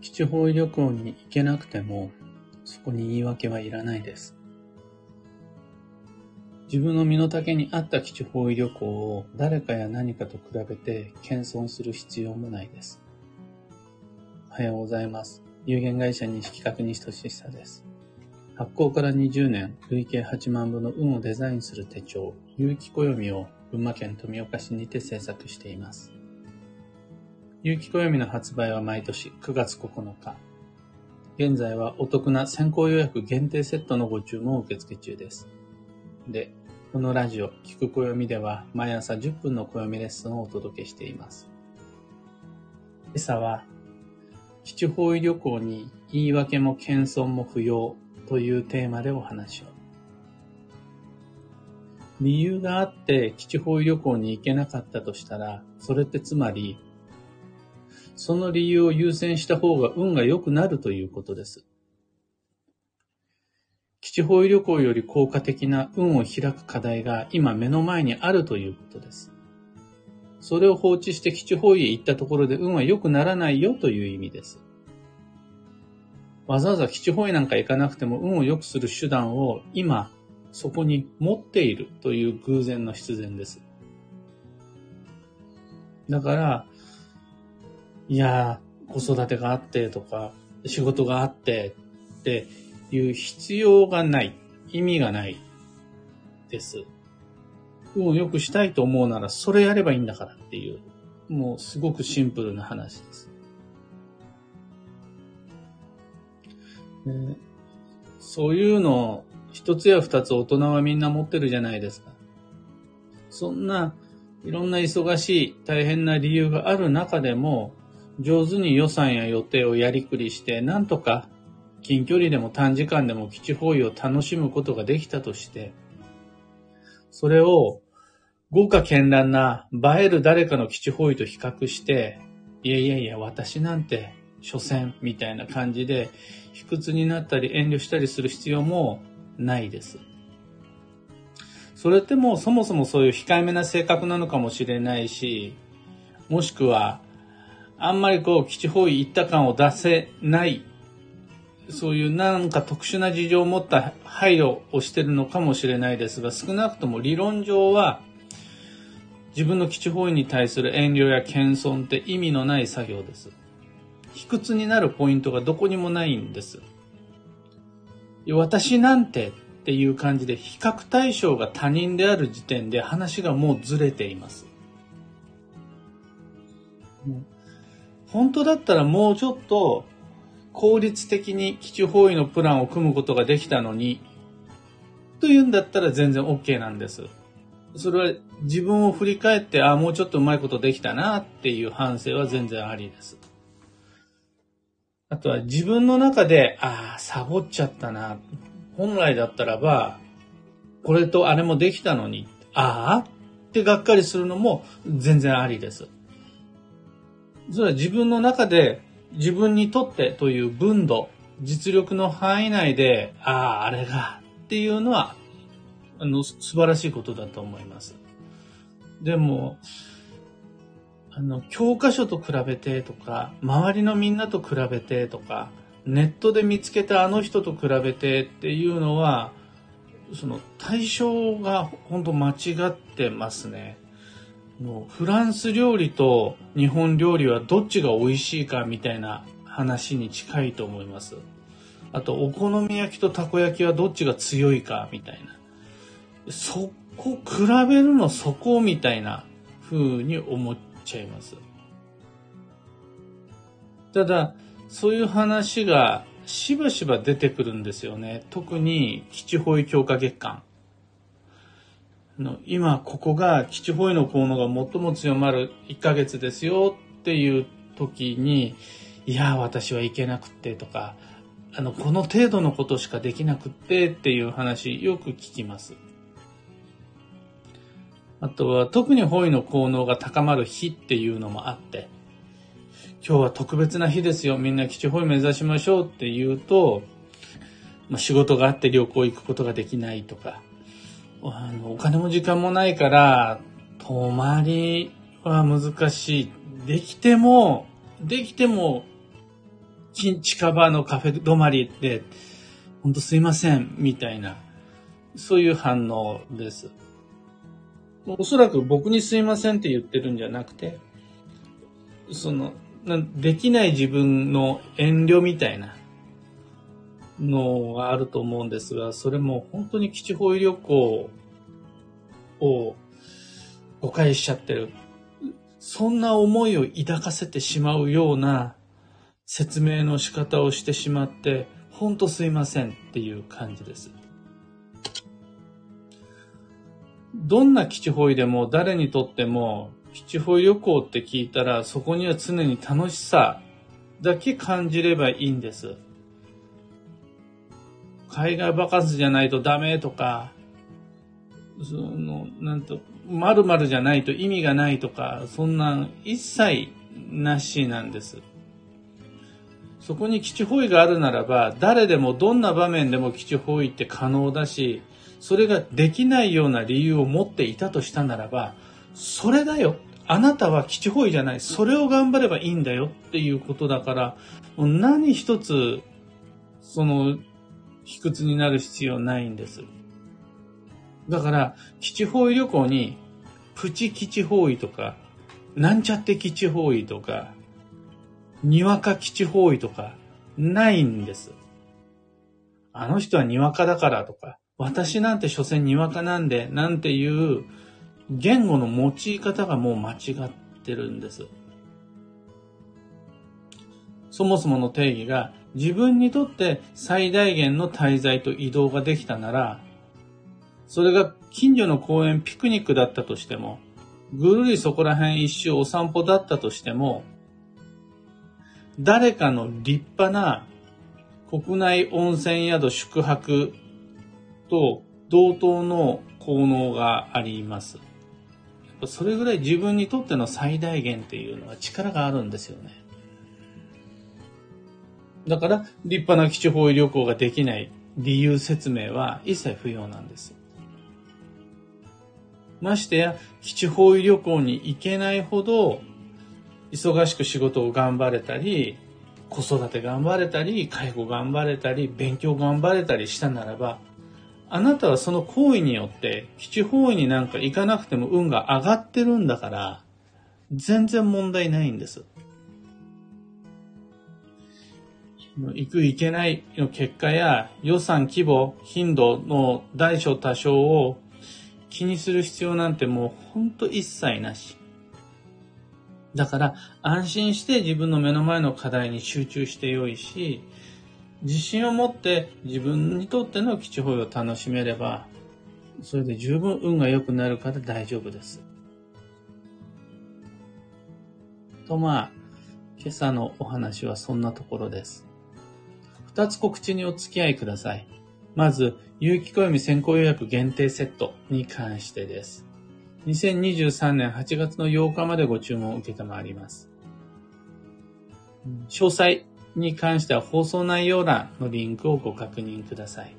基地方位旅行に行けなくても、そこに言い訳はいらないです。自分の身の丈に合った基地方位旅行を誰かや何かと比べて謙遜する必要もないです。おはようございます。有限会社西企画西俊久です。発行から20年、累計8万部の運をデザインする手帳、有機暦を群馬県富岡市にて制作しています。有機暦の発売は毎年9月9日。現在はお得な先行予約限定セットのご注文を受付中です。で、このラジオ、聞く暦では毎朝10分の暦レッスンをお届けしています。今朝は、基地方位旅行に言い訳も謙遜も不要というテーマでお話を。理由があって基地方位旅行に行けなかったとしたら、それってつまりその理由を優先した方が運が良くなるということです。基地方位旅行より効果的な運を開く課題が今目の前にあるということです。それを放置して基地方位へ行ったところで運は良くならないよという意味です。わざわざ基地方位なんか行かなくても運を良くする手段を今そこに持っているという偶然の必然です。だから、いや、子育てがあってとか、仕事があってっていう必要がない。意味がないです。を良くしたいと思うならそれやればいいんだからっていう、もうすごくシンプルな話です。ね、そういうの一つや二つ大人はみんな持ってるじゃないですか。そんないろんな忙しい大変な理由がある中でも上手に予算や予定をやりくりして、なんとか近距離でも短時間でも基地方位を楽しむことができたとして、それを豪華絢爛な映える誰かの基地方位と比較して、いやいやいや、私なんて、所詮みたいな感じで、卑屈になったり遠慮したりする必要もないです。それってもうそもそもそういう控えめな性格なのかもしれないし、もしくはあんまりこう、基地方位行った感を出せない、そういうなんか特殊な事情を持った配慮をしてるのかもしれないですが、少なくとも理論上は、自分の基地方位に対する遠慮や謙遜って意味のない作業です。卑屈になるポイントがどこにもないんです。私なんてっていう感じで比較対象が他人である時点で話がもうずれています。本当だったらもうちょっと効率的に基地方位のプランを組むことができたのに、というんだったら全然 OK なんです。それは自分を振り返って、ああ、もうちょっとうまいことできたなっていう反省は全然ありです。あとは自分の中で、ああ、サボっちゃったな。本来だったらば、これとあれもできたのに、ああってがっかりするのも全然ありです。それは自分の中で自分にとってという分度、実力の範囲内で、ああ、あれがっていうのは、あの、素晴らしいことだと思います。でも、あの、教科書と比べてとか、周りのみんなと比べてとか、ネットで見つけたあの人と比べてっていうのは、その対象が本当間違ってますね。のフランス料理と日本料理はどっちが美味しいかみたいな話に近いと思います。あと、お好み焼きとたこ焼きはどっちが強いかみたいな。そこ、比べるのそこみたいな風に思っちゃいます。ただ、そういう話がしばしば出てくるんですよね。特に基地保育強化月間。の今ここが基地保育の効能が最も強まる1ヶ月ですよっていう時に、いや、私は行けなくってとか、あの、この程度のことしかできなくってっていう話よく聞きます。あとは特に保育の効能が高まる日っていうのもあって、今日は特別な日ですよ。みんな基地保育目指しましょうって言うと、まあ、仕事があって旅行行くことができないとか、あの、お金も時間もないから、泊まりは難しい。できても、できても、近場のカフェ止まりで、ほんとすいません、みたいな、そういう反応です。おそらく僕にすいませんって言ってるんじゃなくて、その、できない自分の遠慮みたいなのがあると思うんですが、それも本当に基地方医旅行を誤解しちゃってる。そんな思いを抱かせてしまうような説明の仕方をしてしまって、ほんとすいませんっていう感じです。どんな基地方医でも誰にとっても基地方医旅行って聞いたらそこには常に楽しさだけ感じればいいんです。海外バカンスじゃないとダメとか、その、なんと、〇〇じゃないと意味がないとか、そんなん一切なしなんです。そこに基地方位があるならば、誰でもどんな場面でも基地方位って可能だし、それができないような理由を持っていたとしたならば、それだよ。あなたは基地方位じゃない。それを頑張ればいいんだよっていうことだから、もう何一つ、その、卑屈になる必要ないんです。だから、基地方位旅行に、プチ基地方位とか、なんちゃって基地方位とか、にわか基地方位とか、ないんです。あの人はにわかだからとか、私なんて所詮にわかなんで、なんていう言語の用い方がもう間違ってるんです。そもそもの定義が自分にとって最大限の滞在と移動ができたなら、それが近所の公園ピクニックだったとしても、ぐるりそこら辺一周お散歩だったとしても、誰かの立派な国内温泉宿宿泊と同等の効能があります。それぐらい自分にとっての最大限っていうのは力があるんですよね。だから、立派な基地方位旅行ができない理由説明は一切不要なんです。ましてや、基地方位旅行に行けないほど、忙しく仕事を頑張れたり、子育て頑張れたり、介護頑張れたり、勉強頑張れたりしたならば、あなたはその行為によって、基地方位になんか行かなくても運が上がってるんだから、全然問題ないんです。行く行けないの結果や予算規模、頻度の大小多少を気にする必要なんてもうほんと一切なし。だから安心して自分の目の前の課題に集中してよいし、自信を持って自分にとっての基地保養を楽しめれば、それで十分運が良くなるから大丈夫です。とまあ、今朝のお話はそんなところです。二つ告知にお付き合いください。まず、有機暦先行予約限定セットに関してです。2023年8月の8日までご注文を受けたまわります。詳細に関しては放送内容欄のリンクをご確認ください。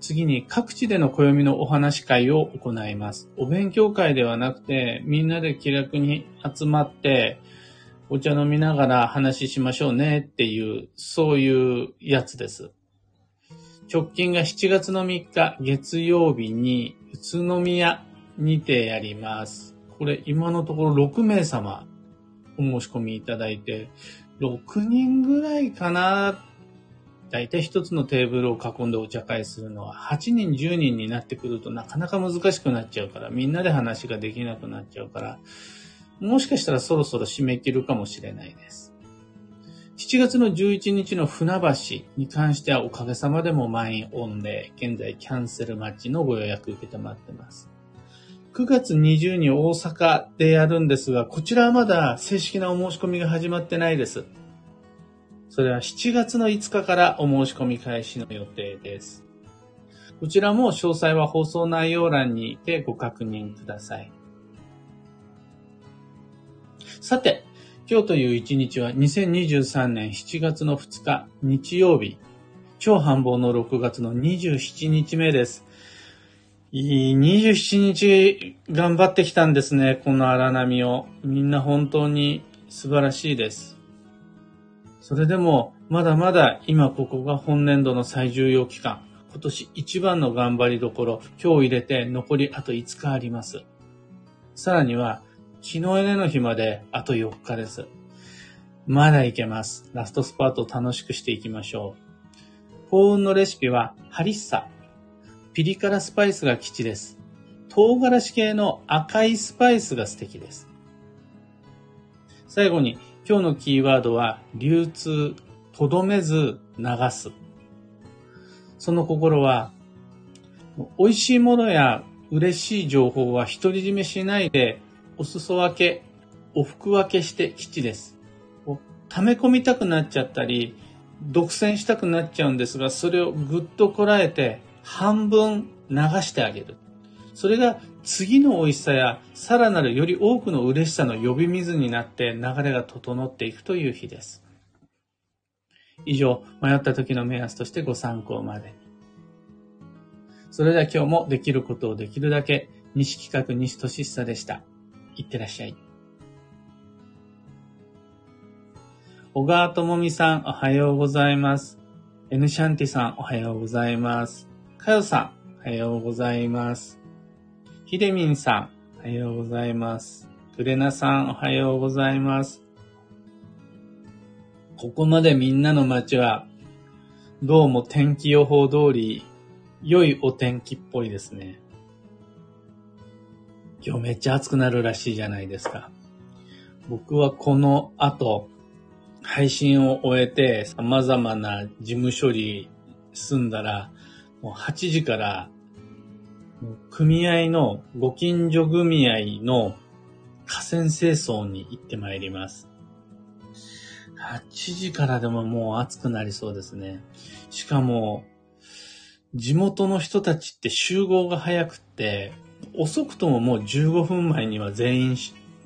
次に各地での暦のお話会を行います。お勉強会ではなくて、みんなで気楽に集まって、お茶飲みながら話しましょうねっていう、そういうやつです。直近が7月の3日月曜日に宇都宮にてやります。これ今のところ6名様お申し込みいただいて、6人ぐらいかな。だいたい一つのテーブルを囲んでお茶会するのは8人10人になってくるとなかなか難しくなっちゃうから、みんなで話ができなくなっちゃうから、もしかしたらそろそろ締め切るかもしれないです。7月の11日の船橋に関してはおかげさまでも満員オンで、現在キャンセル待ちのご予約受けてまってます。9月20に大阪でやるんですが、こちらはまだ正式なお申し込みが始まってないです。それは7月の5日からお申し込み開始の予定です。こちらも詳細は放送内容欄にてご確認ください。さて、今日という一日は2023年7月の2日日曜日、超繁忙の6月の27日目です。いい27日頑張ってきたんですね、この荒波を。みんな本当に素晴らしいです。それでも、まだまだ今ここが本年度の最重要期間。今年一番の頑張りどころ、今日入れて残りあと5日あります。さらには、日寝の日まであと4日です。まだいけます。ラストスパートを楽しくしていきましょう。幸運のレシピは、ハリッサ。ピリ辛スパイスが基地です。唐辛子系の赤いスパイスが素敵です。最後に、今日のキーワードは、流通、とどめず、流す。その心は、美味しいものや嬉しい情報は独り占めしないで、お裾分け、お服分けして基地です。溜め込みたくなっちゃったり、独占したくなっちゃうんですが、それをぐっとこらえて、半分流してあげる。それが次の美味しさやさらなるより多くの嬉しさの呼び水になって流れが整っていくという日です。以上、迷った時の目安としてご参考まで。それでは今日もできることをできるだけ、西企画西俊久でした。いってらっしゃい。小川智美さん、おはようございます。エヌシャンティさん、おはようございます。かよさん、おはようございます。ひでみんさん、おはようございます。くれなさん、おはようございます。ここまでみんなの街は、どうも天気予報通り、良いお天気っぽいですね。今日めっちゃ暑くなるらしいじゃないですか。僕はこの後、配信を終えて様々な事務処理済んだら、もう8時から組合の、ご近所組合の河川清掃に行ってまいります。8時からでももう暑くなりそうですね。しかも、地元の人たちって集合が早くって、遅くとももう15分前には全員、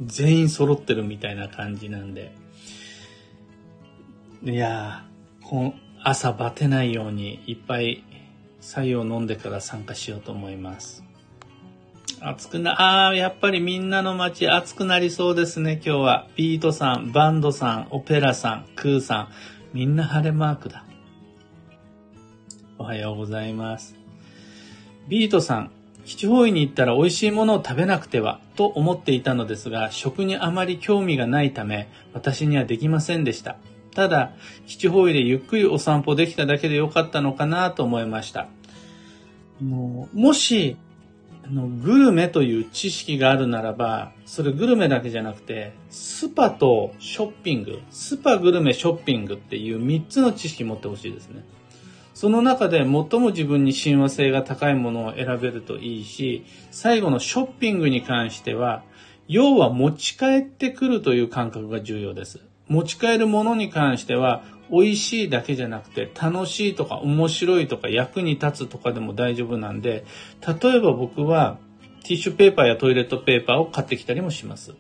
全員揃ってるみたいな感じなんで。いやー、朝バテないようにいっぱい白湯を飲んでから参加しようと思います。暑くな、ああ、やっぱりみんなの街暑くなりそうですね、今日は。ビートさん、バンドさん、オペラさん、クーさん、みんな晴れマークだ。おはようございます。ビートさん、基地方位に行ったら美味しいものを食べなくては、と思っていたのですが、食にあまり興味がないため、私にはできませんでした。ただ、基地方位でゆっくりお散歩できただけでよかったのかなと思いました。もし、あの、グルメという知識があるならば、それグルメだけじゃなくて、スパとショッピング、スパグルメショッピングっていう3つの知識持ってほしいですね。その中で最も自分に親和性が高いものを選べるといいし、最後のショッピングに関しては、要は持ち帰ってくるという感覚が重要です。持ち帰るものに関しては、美味しいだけじゃなくて、楽しいとか面白いとか役に立つとかでも大丈夫なんで、例えば僕はティッシュペーパーやトイレットペーパーを買ってきたりもします。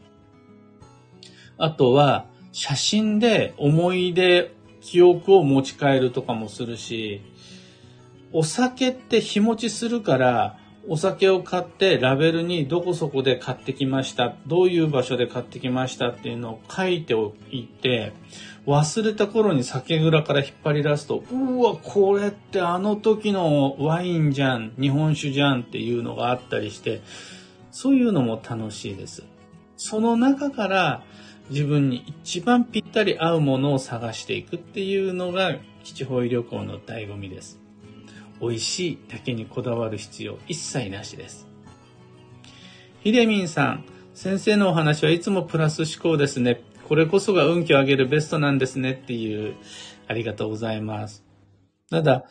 あとは、写真で思い出、記憶を持ち帰るとかもするし、お酒って日持ちするから、お酒を買ってラベルにどこそこで買ってきました、どういう場所で買ってきましたっていうのを書いておいて、忘れた頃に酒蔵から引っ張り出すと、うわ、これってあの時のワインじゃん、日本酒じゃんっていうのがあったりして、そういうのも楽しいです。その中から自分に一番ぴったり合うものを探していくっていうのが基地方医旅行の醍醐味です。美味しいだけにこだわる必要一切なしです。ひでみんさん、先生のお話はいつもプラス思考ですね。これこそが運気を上げるベストなんですねっていう、ありがとうございます。ただ、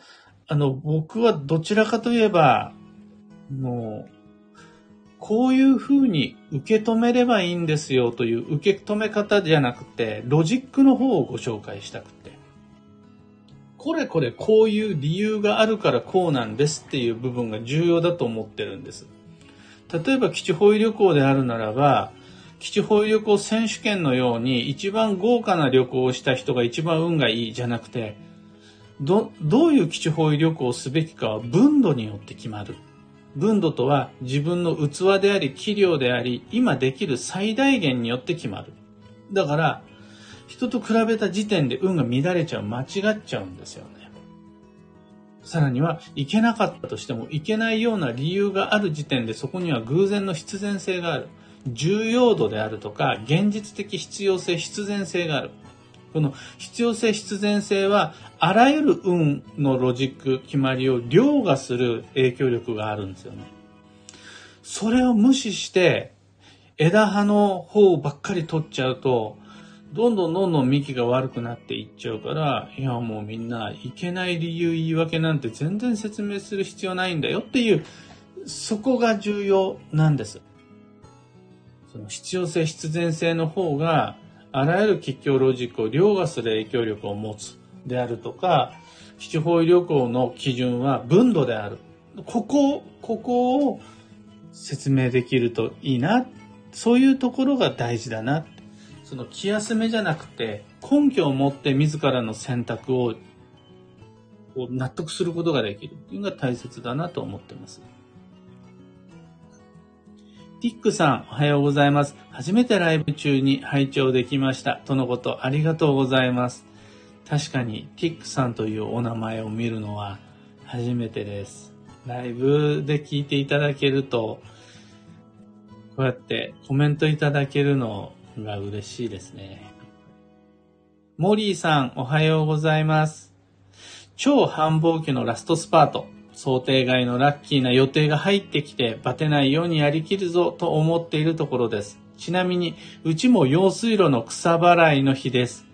あの、僕はどちらかといえば、もう、こういう風に受け止めればいいんですよという受け止め方じゃなくて、ロジックの方をご紹介したくて。これこれこういう理由があるからこうなんですっていう部分が重要だと思ってるんです。例えば基地保育旅行であるならば、基地保育旅行選手権のように一番豪華な旅行をした人が一番運がいいじゃなくて、ど、どういう基地保育旅行をすべきかは分度によって決まる。分度とは自分の器であり、器量であり、今できる最大限によって決まる。だから、人と比べた時点で運が乱れちゃう、間違っちゃうんですよね。さらには、いけなかったとしても、いけないような理由がある時点でそこには偶然の必然性がある。重要度であるとか、現実的必要性、必然性がある。この必要性、必然性は、あらゆる運のロジック、決まりを凌駕する影響力があるんですよね。それを無視して、枝葉の方ばっかり取っちゃうと、どんどんどんどん幹が悪くなっていっちゃうから、いやもうみんないけない理由言い訳なんて全然説明する必要ないんだよっていう、そこが重要なんです。その必要性、必然性の方が、あらゆる吉祥ロジックを凌駕する影響力を持つであるとか、基地方位旅行の基準は分度である。ここ、ここを説明できるといいな。そういうところが大事だな。その気休めじゃなくて、根拠を持って自らの選択を納得することができるっていうのが大切だなと思ってます。ティックさん、おはようございます。初めてライブ中に拝聴できました。とのこと、ありがとうございます。確かに、ティックさんというお名前を見るのは初めてです。ライブで聞いていただけると、こうやってコメントいただけるのが嬉しいですね。モリーさん、おはようございます。超繁忙期のラストスパート。想定外のラッキーな予定が入ってきて、バテないようにやりきるぞと思っているところです。ちなみに、うちも用水路の草払いの日です。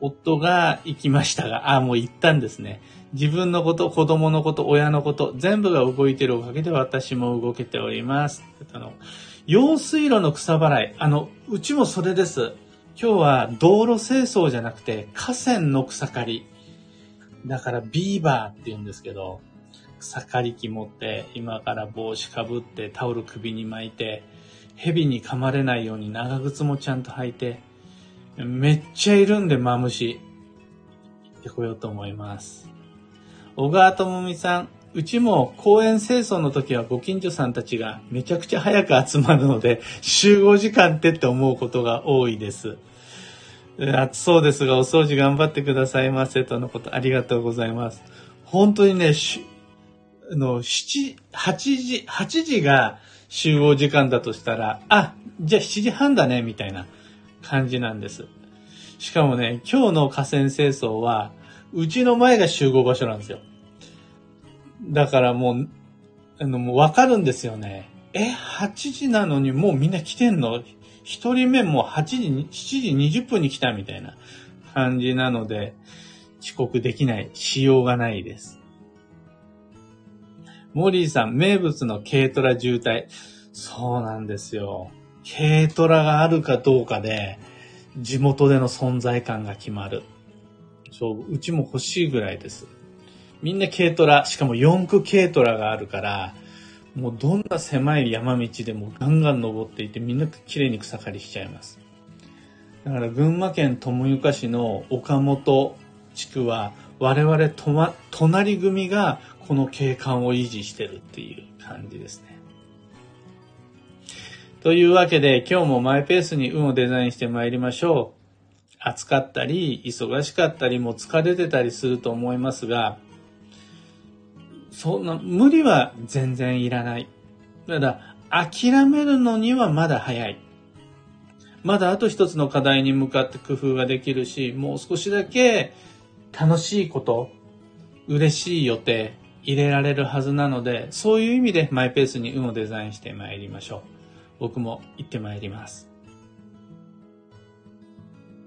夫が行きましたが、あ、もう行ったんですね。自分のこと、子供のこと、親のこと、全部が動いているおかげで私も動けております。あの用水路の草払い。あの、うちもそれです。今日は道路清掃じゃなくて河川の草刈り。だからビーバーって言うんですけど、草刈り機持って今から帽子かぶってタオル首に巻いて、蛇に噛まれないように長靴もちゃんと履いて、めっちゃいるんでマムシ。行ってこようと思います。小川智美さん、うちも公園清掃の時はご近所さんたちがめちゃくちゃ早く集まるので、集合時間ってって思うことが多いです。暑そうですが、お掃除頑張ってくださいませ、とのこと、ありがとうございます。本当にね、あの、七、八時、八時が集合時間だとしたら、あ、じゃあ7時半だね、みたいな感じなんです。しかもね、今日の河川清掃は、うちの前が集合場所なんですよ。だからもう、あの、もうわかるんですよね。え、8時なのにもうみんな来てんの？一人目もう8時、7時20分に来たみたいな感じなので、遅刻できない、しようがないです。モリーさん、名物の軽トラ渋滞。そうなんですよ。軽トラがあるかどうかで、地元での存在感が決まる。そう、うちも欲しいぐらいです。みんな軽トラ、しかも四駆軽トラがあるから、もうどんな狭い山道でもガンガン登っていてみんな綺麗に草刈りしちゃいます。だから群馬県富岡市の岡本地区は我々と、ま、隣組がこの景観を維持してるっていう感じですね。というわけで今日もマイペースに運をデザインして参りましょう。暑かったり、忙しかったり、も疲れてたりすると思いますが、そんな、無理は全然いらない。ただ、諦めるのにはまだ早い。まだあと一つの課題に向かって工夫ができるし、もう少しだけ楽しいこと、嬉しい予定、入れられるはずなので、そういう意味でマイペースに運をデザインして参りましょう。僕も行って参ります。